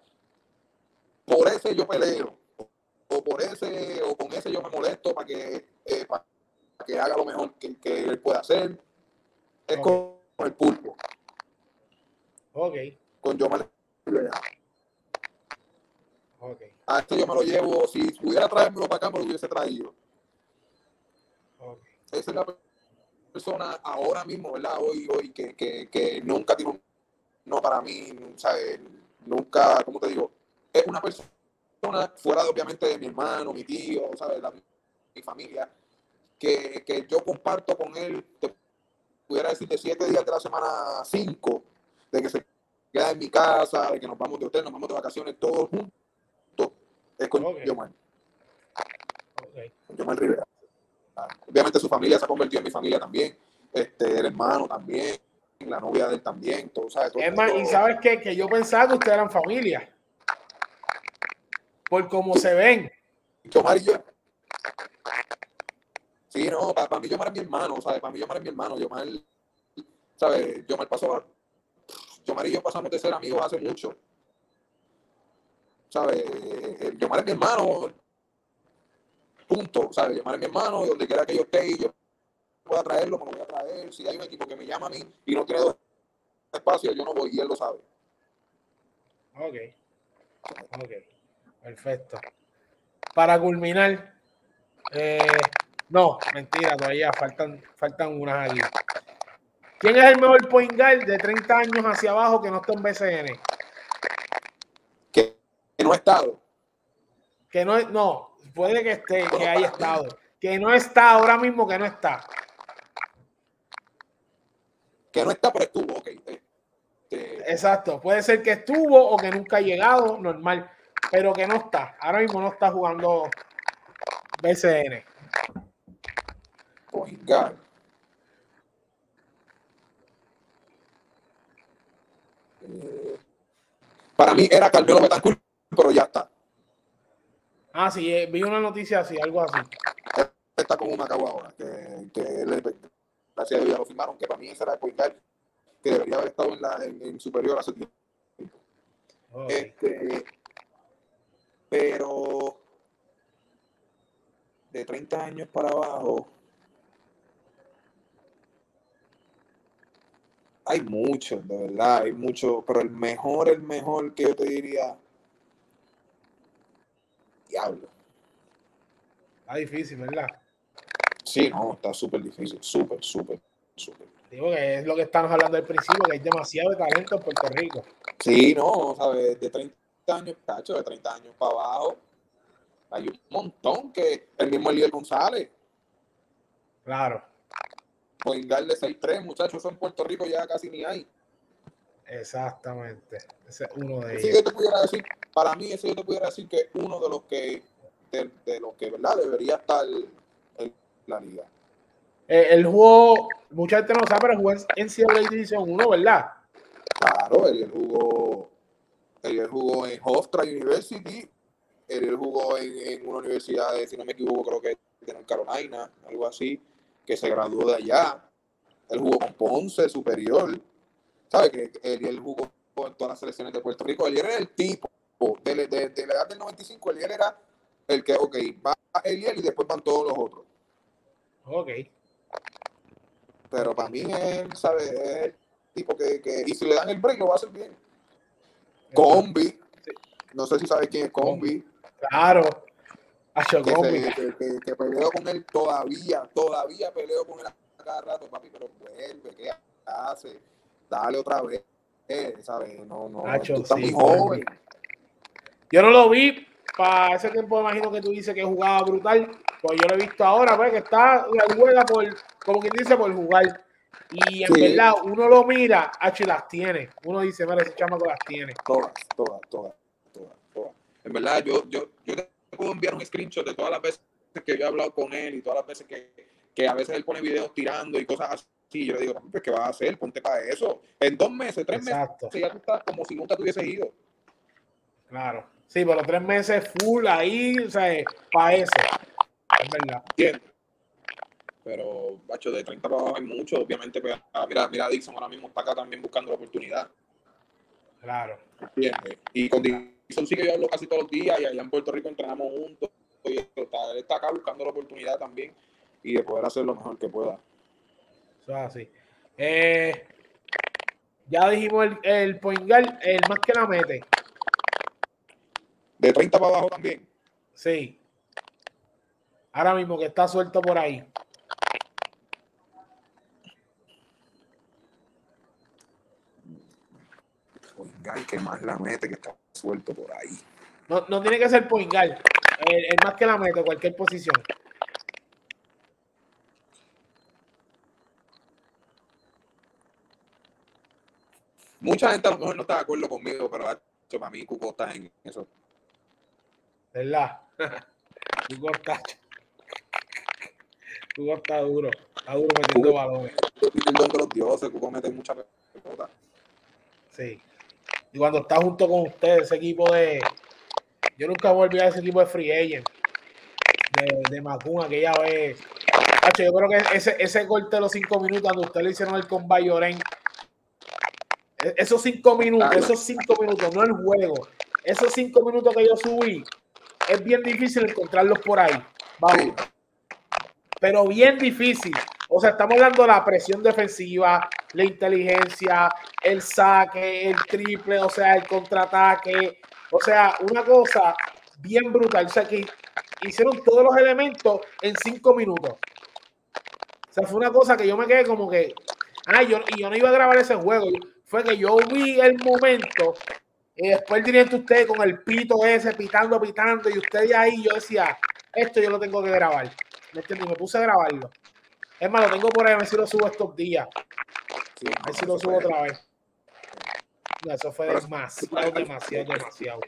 por ese yo peleo, o por ese, o con ese yo me molesto para que, eh, para que haga lo mejor que, que él pueda hacer, es con, el pulpo. Ok. Con yo me Okay. A este yo me lo llevo, si pudiera traérmelo para acá, me lo hubiese traído. Esa es la persona ahora mismo, ¿verdad? Hoy, hoy, que, que, que nunca tiene no para mí, ¿sabes? Nunca, ¿cómo te digo? Es una persona fuera de, obviamente de mi hermano, mi tío, ¿sabes? mi familia, que, que, yo comparto con él, te pudiera decir de siete días de la semana cinco, de que se queda en mi casa, de que nos vamos de hotel, nos vamos de vacaciones todos juntos, es con okay. Yomar. Okay. Yomar Rivera. Obviamente su familia se ha convertido en mi familia también, este, el hermano también, la novia de él también, todo, ¿sabes? y sabes qué? que yo pensaba que ustedes eran familia. Por cómo se ven. Yomar y yo. Sí, no, para, mí Yomar es mi hermano, ¿sabes? Para mí Yomar es mi hermano. Yomar, ¿sabes? Yomar pasó. Yomar y yo pasamos de ser amigos hace mucho. ¿Sabes? Yomar es mi hermano punto, ¿sabes? Llamar a mi hermano y donde quiera que yo esté y yo pueda traerlo, me lo voy a traer. Si hay un equipo que me llama a mí y no tiene dos espacios, yo no voy y él lo sabe. Ok. Ok. Perfecto. Para culminar, eh, no, mentira, todavía faltan, faltan unas aquí. ¿Quién es el mejor point guard de 30 años hacia abajo que no está en BCN? Que, que no ha estado. Que no, no, puede que esté, que haya estado. Que no está ahora mismo, que no está. Que no está, pero estuvo, ok. Exacto, puede ser que estuvo o que nunca ha llegado, normal. pero que no está. Ahora mismo no está jugando BCN. Guard. Eh, para mí era Carmelo Betancourt, pero ya está. Ah, sí, eh, vi una noticia así, algo así. Está con un Macao ahora, que, que le, gracias a Dios lo firmaron, que para mí ese era el guard que debería haber estado en, la, en, en superior a su tiempo. Okay. Este, pero de 30 años para abajo hay muchos, de verdad, hay muchos, pero el mejor, el mejor que yo te diría, diablo. Está difícil, ¿verdad? Sí, no, está súper difícil, súper, súper, súper. Digo que es lo que estamos hablando al principio, que hay demasiado talento en Puerto Rico. Sí, no, ¿sabes? De 30 años, cacho, de 30 años para abajo, hay un montón que el mismo Eliel González, Claro, guard de 6'3, muchachos, eso en Puerto Rico ya casi ni hay. Exactamente. Ese es uno de ellos. yo te pudiera decir, para mí eso yo te pudiera decir que es uno de los que, de, de los que, ¿verdad? Debería estar en la liga. Eh, el juego, mucha gente no sabe, pero jugó en NCAA División 1, ¿verdad? Claro, él jugó, él jugó en Hofstra University, él jugó en, en una universidad, de, si no me equivoco, creo que de North Carolina, algo así, que se graduó de allá. Él jugó con Ponce Superior, ¿sabes? Que él, él jugó en todas las selecciones de Puerto Rico. Él era el tipo, de, de, de la edad del 95, él era el que, ok, va Eliel y después van todos los otros. Ok. Pero para mí, él, ¿sabes? Es el tipo que, que, y si le dan el break, lo va a hacer bien. Combi, no sé si sabes quién es Combi, Claro. A que, Combi. se- que, que- que peleo con él todavía, todavía peleo con él a cada rato, papi, pero vuelve, ¿qué hace? Dale otra vez, eh, ¿sabes? No, no, Nacho, tú estás sí, muy joven. Yo no lo vi. Para ese tiempo imagino que tú dices que jugaba brutal. Pues yo lo he visto ahora, pues, que está, él juega por, como quien dice, por jugar. Y en Sí. verdad, uno lo mira, H las tiene. Uno dice, mira, ese chamaco las tiene. Todas, todas, todas, todas, todas. En verdad, yo, yo, yo te puedo enviar un screenshot de todas las veces que yo he hablado con él y todas las veces que, que a veces él pone videos tirando y cosas así. Yo le digo, pues, ¿qué vas a hacer? Ponte para eso. En dos meses, tres Exacto. meses, ya tú estás como si nunca te hubieses ido. Claro. Sí, pero tres meses full ahí, o sea, para eso. Es verdad. Pero, bacho, de 30 para abajo hay mucho. Obviamente, pues, ah, mira, mira, Dixon ahora mismo está acá también buscando la oportunidad. Claro. ¿Entiendes? Y con Dixon sí que yo hablo casi todos los días y allá en Puerto Rico entrenamos juntos. Y él está, él está acá buscando la oportunidad también y de poder hacer lo mejor que pueda. Eso es así. Eh, ya dijimos el, el point guard, el más que la mete. De 30 para abajo también. Sí. Ahora mismo que está suelto por ahí. Oiga, el que más la mete que está suelto por ahí. No, no tiene que ser point guard. El, el más que la mete, cualquier posición. Mucha gente a lo mejor no está de acuerdo conmigo, pero bacho, para mí Cuco está en eso. ¿Verdad? Hugo está, Hugo está duro. Está duro metiendo balones. De los dioses, Cuco mete mucha pelota. Sí. Y cuando está junto con ustedes, ese equipo de. Yo nunca voy a olvidar ese equipo de Free Agent. De, de Macun, aquella vez. Hacho, yo creo que ese, ese corte de los cinco minutos donde ustedes le hicieron el con Bayoren. Esos cinco minutos, esos cinco minutos, no el juego. Esos cinco minutos que yo subí, es bien difícil encontrarlos por ahí. Vamos. Pero bien difícil. O sea, estamos hablando de la presión defensiva, la inteligencia, el saque, el triple, o sea, el contraataque. O sea, una cosa bien brutal. O sea, que hicieron todos los elementos en cinco minutos. O sea, fue una cosa que yo me quedé como que, ah, yo, y yo no iba a grabar ese juego. Fue que yo vi el momento y después directo usted con el pito ese, pitando, pitando, y usted de ahí, yo decía, esto yo lo tengo que grabar. ¿Me entiendes? Me puse a grabarlo. Es más, lo tengo por ahí, a ver si lo subo estos días. Sí, A ver si lo subo otra vez. No, eso fue demasiado, demasiado, demasiado.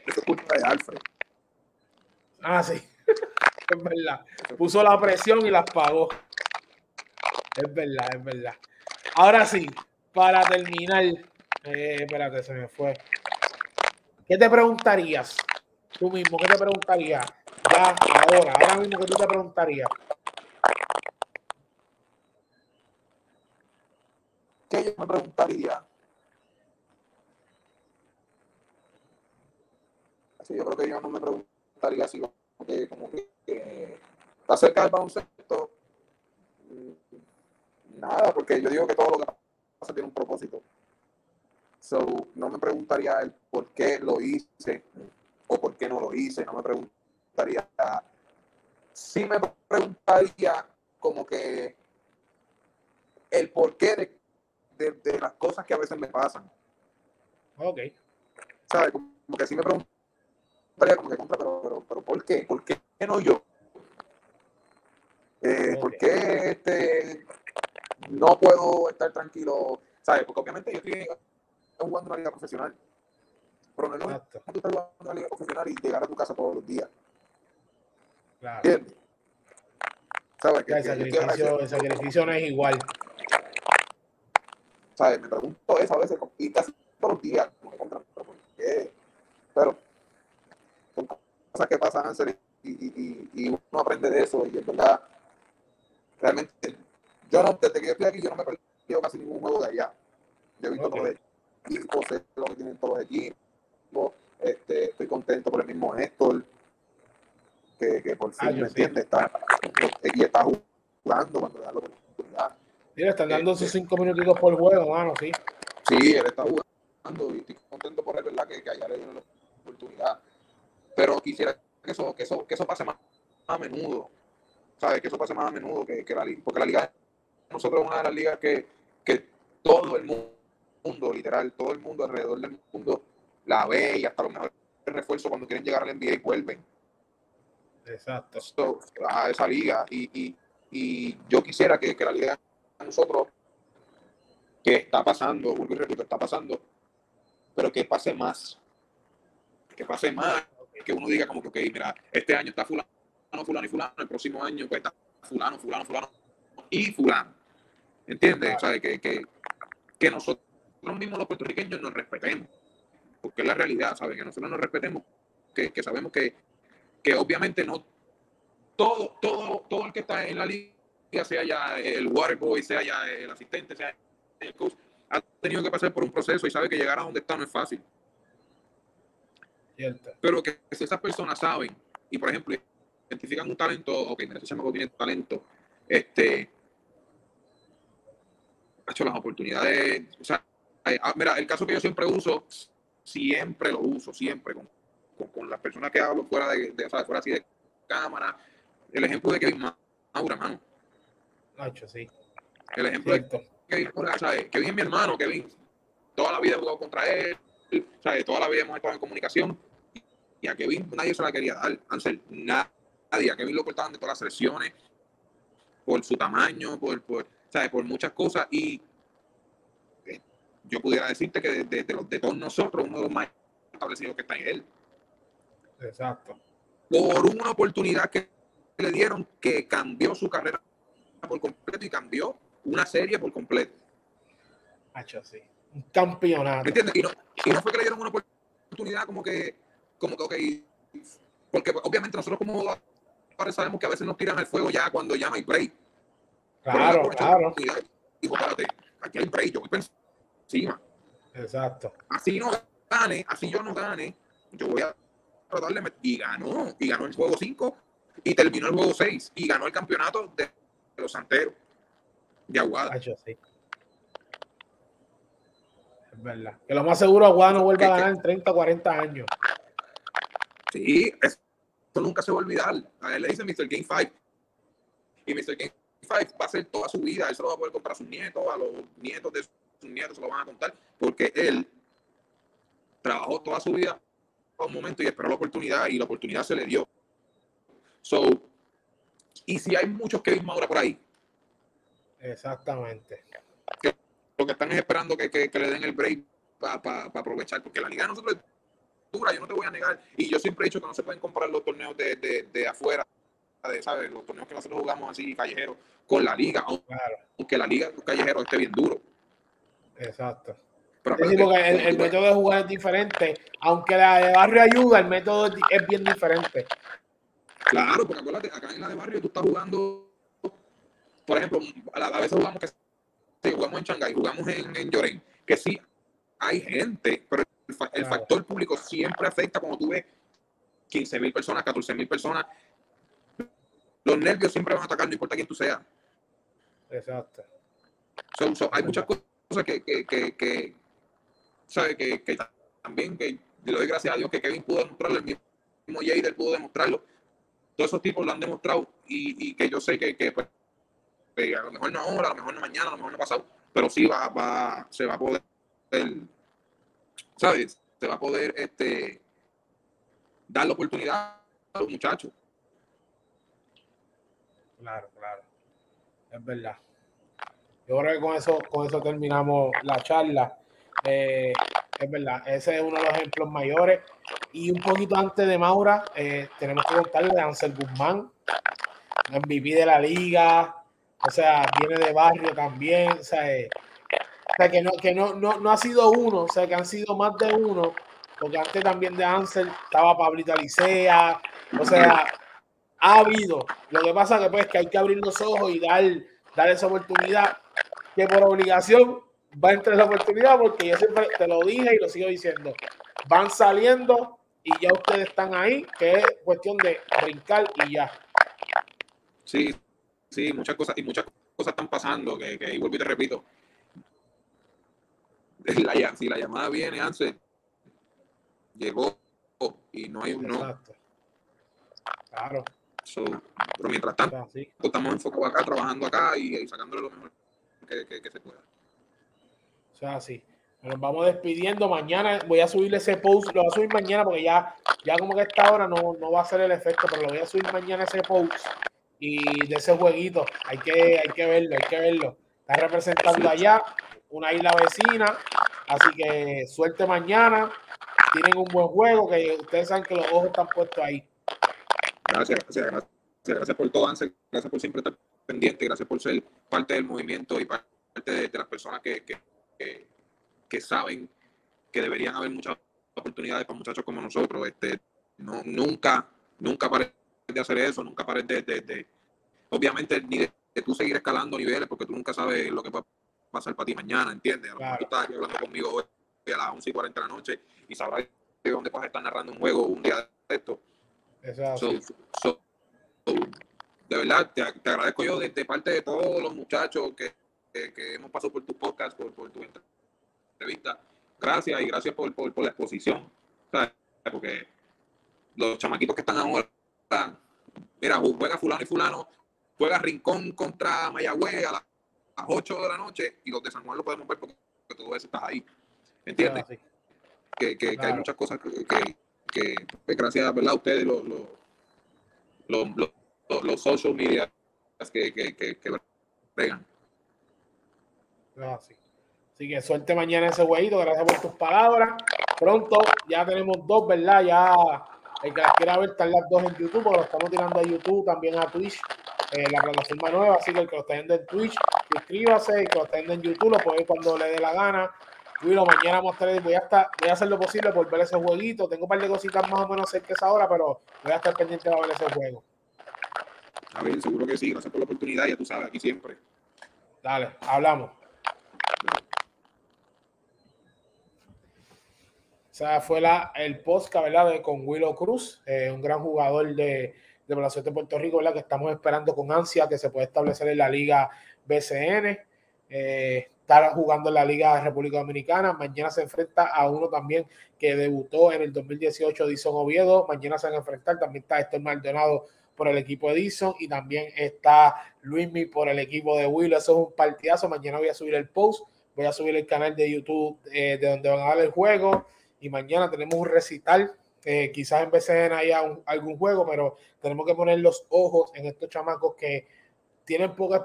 Ah, sí. <laughs> es verdad. Puso la presión y las pagó. Es verdad, es verdad. Ahora sí, para terminar, eh, espérate, se me fue. ¿Qué te preguntarías? Tú mismo, ¿qué te preguntarías? Ya, ahora, ahora mismo, ¿qué tú te preguntarías? ¿Qué yo me preguntaría? Así, yo creo que yo no me preguntaría así como que, como que acerca del baloncesto. mm, Nada, porque yo digo que todo lo que pasa tiene un propósito. So, no me preguntaría el por qué lo hice o por qué no lo hice. No me preguntaría. Sí me preguntaría como que el porqué de, de, de las cosas que a veces me pasan. Ok. ¿Sabes? Como que sí me preguntaría como que contra, pero, pero, pero ¿por qué? ¿Por qué no yo? Eh, ¿Por Ok. qué este, no puedo estar tranquilo? ¿Sabes? Porque obviamente yo estoy jugando una liga profesional. Pero no es lo mismo tú estar jugando una liga profesional y llegar a tu casa todos los días. Claro. ¿Entiendes? ¿Sabes? Que, El sacrificio, el sacrificio no es igual. ¿sabes? Me pregunto eso a veces y casi todos los días. ¿pero ¿Por qué? Pero son cosas que pasan y, y, y, uno aprende de eso y es verdad, realmente, yo no, desde que yo estoy aquí, yo no me he perdido casi ningún juego de allá. Yo he visto Ok. todos los equipos, sé lo que tienen todos los equipos, este, estoy contento por el mismo Héctor, que, que por fin, Ah, ¿me sí. entiendes? Está, y está jugando cuando le da la oportunidad. Mira, están dando sus Este. cinco minutitos por juego, mano, sí. Sí, él está jugando y estoy contento por él, ¿verdad? Que, que allá le dieron la oportunidad. Pero quisiera que eso, que eso, que eso pase más, más a menudo. ¿Sabes? Que eso pase más a menudo que, que la liga. Porque la liga, nosotros es una de las ligas que, que todo el mundo, literal, todo el mundo alrededor del mundo la ve y hasta los mejores refuerzos cuando quieren llegar al NBA y vuelven Exacto. so, a esa liga. Y, y, y yo quisiera que, que la liga de nosotros, que está pasando, vuelvo y repito, está pasando, pero que pase más. Que pase más. Que uno diga como que, ok, mira, este año está fulano, fulano y fulano, el próximo año pues está fulano, fulano, fulano y fulano. ¿Entiendes? O sea, que, que, que nosotros mismos los puertorriqueños nos respetemos. Porque es la realidad, ¿sabes? Que nosotros nos respetemos, que, que sabemos que, que obviamente no todo, todo, todo el que está en la liga, sea ya el waterboy, sea ya el asistente, sea el coach, ha tenido que pasar por un proceso y sabe que llegar a donde está no es fácil. Cierto. Pero que si esas personas saben y, por ejemplo, identifican un talento, ok, ese chamaco tiene talento, este, ha hecho las oportunidades, o sea, mira, el caso que yo siempre uso, siempre lo uso, siempre, con, con, con las personas que hablo fuera de, de, o sea, fuera así de cámara, el ejemplo de Kevin Maura, mano, Nacho, sí. el ejemplo de Cierto. Kevin Maura, ¿sabes? Kevin es mi hermano, Kevin, toda la vida he jugado contra él, ¿sabes? Toda la vida hemos estado en comunicación, y a Kevin nadie se la quería dar, Ansel, nadie, a Kevin lo cortaban de todas las selecciones, por su tamaño, por, por, ¿sabes? por muchas cosas, y yo pudiera decirte que de, de- de los, de todos nosotros, uno de los más establecidos que está en él, Exacto. por una oportunidad que le dieron que cambió su carrera por completo y cambió una serie por completo. Nacho, sí. Un campeonato. ¿Me entiendes? Y no, y no fue que le dieron una oportunidad como que, como que, porque obviamente nosotros como sabemos que a veces nos tiran al fuego ya cuando no hay break. Claro, claro. y espérate, aquí hay break, yo voy por encima. Exacto. Así no gane, así yo no gane, yo voy a tratar de Y ganó, y ganó el juego 5 y terminó el juego 6 y ganó el campeonato de los Santeros de Aguada. Nacho, sí. Es verdad. Que lo más seguro Aguada no vuelva a ¿Qué- ganar en 30 o 40 años. Sí, eso nunca se va a olvidar. A él le dicen Mr. Game 5. Y Mr. Game 5 va a ser toda su vida. Él se lo va a poder contar a sus nietos, a los nietos de nietos se lo van a contar. Porque él trabajó toda su vida a un momento y esperó la oportunidad y la oportunidad se le dio. So, y si hay muchos Kevin Maura por ahí, Exactamente. lo que están es esperando que, que- que le den el break para aprovechar, porque la liga de nosotros es yo no te voy a negar. Y yo siempre he dicho que no se pueden comparar los torneos de, de, de afuera, de, ¿sabes? Los torneos que nosotros jugamos así, callejeros, con la liga, aunque la liga callejero esté bien duro. Exacto. Pero porque el, el, método de jugar es diferente. Aunque la de barrio ayuda, el método es bien diferente. Claro, porque acuérdate, acá en la de barrio tú estás jugando, por ejemplo, a, veces jugamos que jugamos en Shanghái, jugamos en, en Llorén, que sí hay gente, pero el, factor público siempre afecta como tú ves 15 mil personas, 14 mil personas. Los nervios siempre van a atacar, no importa quién tú seas. Exacto. hay muchas cosas que, que, que, ¿sabe? Que, que, también, que le doy gracias a Dios que Kevin pudo demostrarlo, el mismo Jader pudo demostrarlo. Todos esos tipos lo han demostrado y, y que yo sé que, que pues, a lo mejor no ahora, a lo mejor no mañana, a lo mejor no pasado, pero sí va, va, se va a poder ¿sabes? Se va a poder este, dar la oportunidad a los muchachos. Claro, claro. Es verdad. Yo creo que con eso, con eso terminamos la charla. Eh, es verdad, ese es uno de los ejemplos mayores. Y un poquito antes de Maura, eh, tenemos que contarle de Ansel Guzmán, MVP de la liga, o sea, viene de barrio también, o sea, eh, o sea, que no, que no, no, no ha sido uno, o sea, que han sido más de uno, porque antes también de Ansel estaba Pablito Alicea, o sea, ha habido. Lo que pasa que pues que hay que abrir los ojos y dar, dar esa oportunidad, que por obligación va a entrar la oportunidad, porque yo siempre te lo dije y lo sigo diciendo, van saliendo y ya ustedes están ahí, que es cuestión de brincar y ya. Sí, sí, muchas cosas, y muchas cosas están pasando, que, que y vuelvo y te repito, <laughs> la, si la llamada viene, antes llegó y no hay un no. Claro. pero mientras tanto, estamos enfocados acá, trabajando acá y, sacándole lo mejor que, se pueda. O sea, sí. Nos vamos despidiendo. Mañana voy a subir ese post. Lo voy a subir mañana porque ya, ya como que a esta hora no, no va a ser el efecto, pero lo voy a subir mañana ese post y de ese jueguito. Hay que, hay que verlo, hay que verlo. Está representando allá una isla vecina. Así que suerte mañana. Tienen un buen juego, que ustedes saben que los ojos están puestos ahí. Gracias, gracias, gracias, gracias por todo, Ansel. Gracias por siempre estar pendiente. Gracias por ser parte del movimiento y parte de, las personas que, que, que, saben que deberían haber muchas oportunidades para muchachos como nosotros. Este, no, nunca, nunca pares de hacer eso, nunca pares de, de, obviamente, ni de, tú seguir escalando niveles, porque tú nunca sabes lo que va pasar para ti mañana, ¿entiendes? A tú estás aquí hablando conmigo hoy a las 11 y 40 de la noche y sabrás de dónde vas a estar narrando un juego un día de esto. Exacto. De verdad, te, agradezco yo de, parte de todos los muchachos que, que, hemos pasado por tu podcast, por, por, tu entrevista. Gracias y gracias por, por, por la exposición. Porque los chamaquitos que están ahora, mira, juega fulano y fulano, juega Rincón contra Mayagüez a la a las 8 de la noche y los de San Juan lo podemos ver porque, todo eso está ahí. ¿Entiendes? que, que, que, hay muchas cosas que, que, pues, gracias ¿verdad? a ustedes, los, los, los, los, social media que, que, que, que pegan. Así que suerte mañana ese huevito, gracias por tus palabras. Pronto ya tenemos dos, ¿verdad? Ya el que quiera ver están las dos en YouTube, porque lo estamos tirando a YouTube, también a Twitch, eh, la plataforma nueva, así que el que lo está viendo en Twitch suscríbase y que lo estén en YouTube, lo puede cuando le dé la gana. Willow, mañana mostraré, voy a estar, voy a hacer lo posible por ver ese jueguito. Tengo un par de cositas más o menos cerca que esa hora, pero voy a estar pendiente de ver ese juego. A ver, seguro que sí, gracias por la oportunidad, ya tú sabes, aquí siempre. Dale, hablamos. O sea, fue la, el podcast, ¿verdad? De, con Willow Cruz, eh, un gran jugador de, de de Puerto Rico, ¿verdad? Que estamos esperando con ansia que se pueda establecer en la Liga BCN. Eh, estar jugando en la Liga República Dominicana. Mañana se enfrenta a uno también que debutó en el 2018, Edison Oviedo. Mañana se van a enfrentar. También está Héctor Maldonado por el equipo de Edison y también está Luismi por el equipo de Will. Eso es un partidazo. Mañana voy a subir el post. Voy a subir el canal de YouTube eh, de donde van a dar el juego. Y mañana tenemos un recital. Eh, quizás en BCN haya algún juego, pero tenemos que poner los ojos en estos chamacos que tienen poca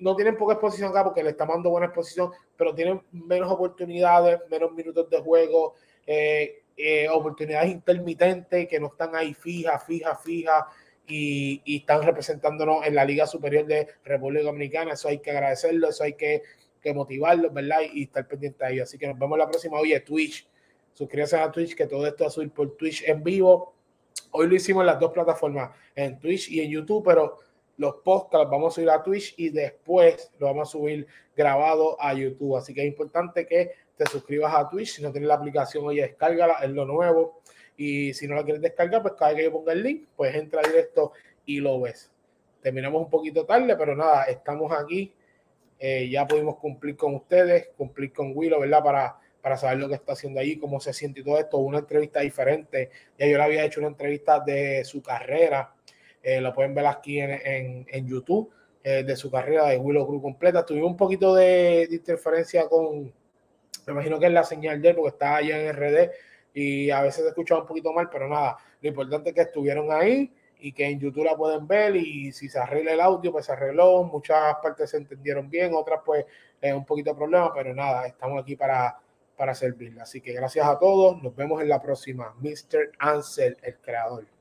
no tienen poca exposición acá porque le estamos dando buena exposición, pero tienen menos oportunidades, menos minutos de juego. Eh, eh, oportunidades intermitentes que no están ahí fijas, fijas, fijas y, y, están representándonos en la Liga Superior de República Dominicana. Eso hay que agradecerlo, eso hay que, que motivarlos, ¿verdad? Y, estar pendiente a ellos. Así que nos vemos la próxima. Oye, Twitch. Suscríbanse a Twitch, que todo esto va a subir por Twitch en vivo. Hoy lo hicimos en las dos plataformas, en Twitch y en YouTube, pero los podcasts vamos a subir a Twitch y después lo vamos a subir grabado a YouTube. Así que es importante que te suscribas a Twitch. Si no tienes la aplicación, oye, descárgala, es lo nuevo. Y si no la quieres descargar, pues cada vez que yo ponga el link, pues entra directo y lo ves. Terminamos un poquito tarde, pero nada, estamos aquí. Eh, ya pudimos cumplir con ustedes, cumplir con Willow, ¿verdad? Para, para saber lo que está haciendo allí, cómo se siente y todo esto. Una entrevista diferente. Ya yo le había hecho una entrevista de su carrera eh, lo pueden ver aquí en, en, YouTube, eh, de su carrera de Willow Cruz completa. Tuvimos un poquito de, interferencia con, me imagino que es la señal de porque está allá en RD y a veces se escuchaba un poquito mal, pero nada, lo importante es que estuvieron ahí y que en YouTube la pueden ver y si se arregla el audio, pues se arregló, muchas partes se entendieron bien, otras pues es un poquito de problema, pero nada, estamos aquí para, para. Así que gracias a todos, nos vemos en la próxima. Mr. Ansel, el creador.